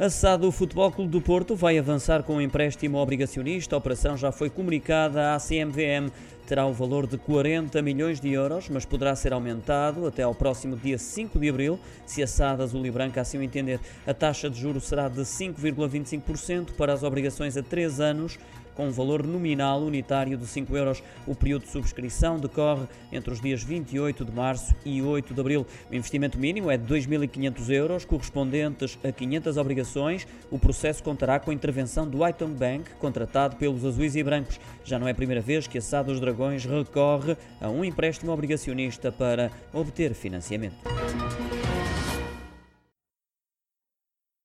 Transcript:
A SAD do Futebol Clube do Porto vai avançar com o um empréstimo obrigacionista. A operação já foi comunicada à CMVM. Terá o valor de 40 milhões de euros, mas poderá ser aumentado até ao próximo dia 5 de abril, se a SAD Azul e Branca assim o entender. A taxa de juros será de 5,25% para as obrigações a 3 anos, com um valor nominal unitário de 5 euros. O período de subscrição decorre entre os dias 28 de março e 8 de abril. O investimento mínimo é de 2.500 euros, correspondentes a 500 obrigações. O processo contará com a intervenção do Iton Bank, contratado pelos azuis e brancos. Já não é a primeira vez que a SAD dos Dragões recorre a um empréstimo obrigacionista para obter financiamento.